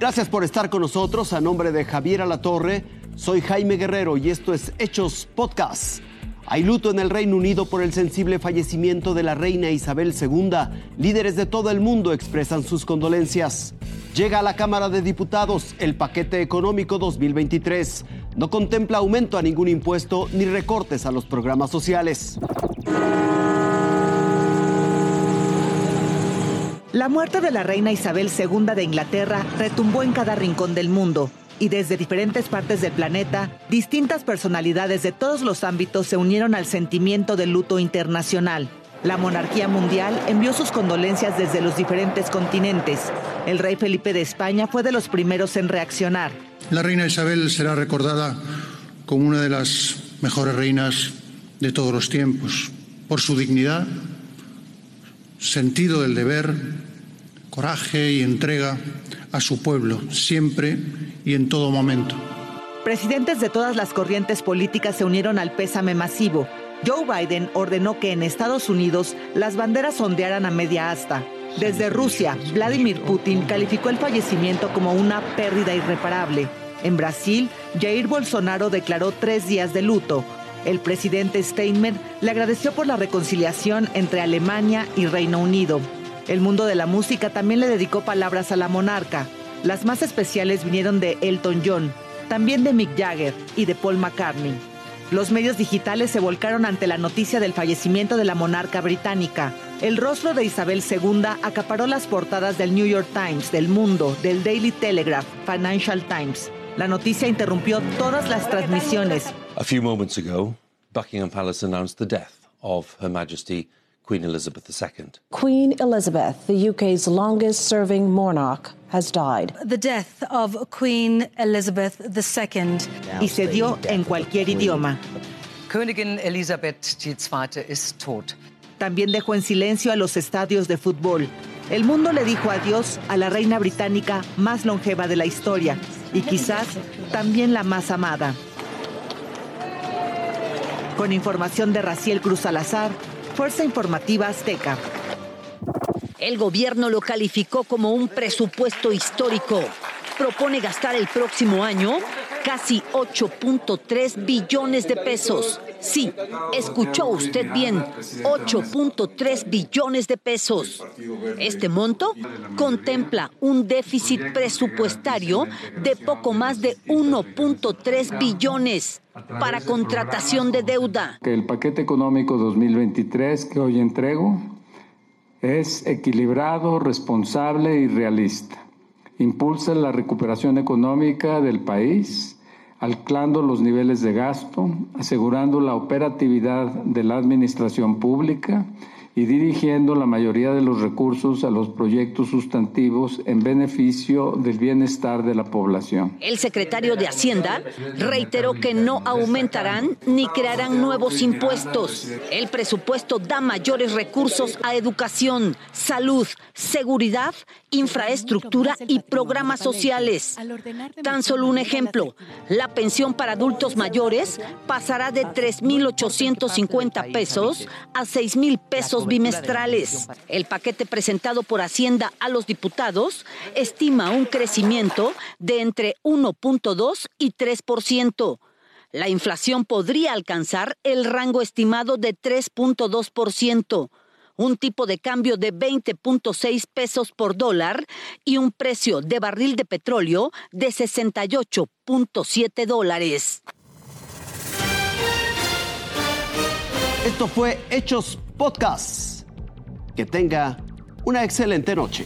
Gracias por estar con nosotros. A nombre de Javier Alatorre, soy Jaime Guerrero y esto es Hechos Podcast. Hay luto en el Reino Unido por el sensible fallecimiento de la reina Isabel II. Líderes de todo el mundo expresan sus condolencias. Llega a la Cámara de Diputados el paquete económico 2023. No contempla aumento a ningún impuesto ni recortes a los programas sociales. La muerte de la reina Isabel II de Inglaterra retumbó en cada rincón del mundo y desde diferentes partes del planeta, distintas personalidades de todos los ámbitos se unieron al sentimiento del luto internacional. La monarquía mundial envió sus condolencias desde los diferentes continentes. El rey Felipe de España fue de los primeros en reaccionar. La reina Isabel será recordada como una de las mejores reinas de todos los tiempos, por su dignidad, sentido del deber, coraje y entrega a su pueblo, siempre y en todo momento. Presidentes de todas las corrientes políticas se unieron al pésame masivo. Joe Biden ordenó que en Estados Unidos las banderas ondearan a media asta. Desde Rusia, Vladimir Putin calificó el fallecimiento como una pérdida irreparable. En Brasil, Jair Bolsonaro declaró tres días de luto. El presidente Steinmeier le agradeció por la reconciliación entre Alemania y Reino Unido. El mundo de la música también le dedicó palabras a la monarca. Las más especiales vinieron de Elton John, también de Mick Jagger y de Paul McCartney. Los medios digitales se volcaron ante la noticia del fallecimiento de la monarca británica. El rostro de Isabel II acaparó las portadas del New York Times, del Mundo, del Daily Telegraph, Financial Times. La noticia interrumpió todas las transmisiones. A few moments ago, Buckingham Palace announced the death of Her Majesty Queen Elizabeth II. Queen Elizabeth, the UK's longest serving monarch, has died. The death of Queen Elizabeth II. Y se dio en cualquier idioma. Königin Elisabeth II ist tot. También dejó en silencio a los estadios de fútbol. El mundo le dijo adiós a la reina británica más longeva de la historia y quizás también la más amada. Con información de Raciel Cruz Salazar, Fuerza Informativa Azteca. El gobierno lo calificó como un presupuesto histórico. Propone gastar el próximo año casi 8.3 billones de pesos. Sí, escuchó usted bien, 8.3 billones de pesos. Este monto contempla un déficit presupuestario de poco más de 1.3 billones para contratación de deuda. El paquete económico 2023 que hoy entrego es equilibrado, responsable y realista. Impulsa la recuperación económica del país anclando los niveles de gasto, asegurando la operatividad de la administración pública y dirigiendo la mayoría de los recursos a los proyectos sustantivos en beneficio del bienestar de la población. El secretario de Hacienda reiteró que no aumentarán ni crearán nuevos impuestos. El presupuesto da mayores recursos a educación, salud, seguridad, infraestructura y programas sociales. Tan solo un ejemplo, la pensión para adultos mayores pasará de 3.850 pesos a 6.000 pesos bimestrales. El paquete presentado por Hacienda a los diputados estima un crecimiento de entre 1.2 y 3%. La inflación podría alcanzar el rango estimado de 3.2%, un tipo de cambio de 20.6 pesos por dólar y un precio de barril de petróleo de 68.7 dólares. Esto fue Hechos Podcasts. Que tenga una excelente noche.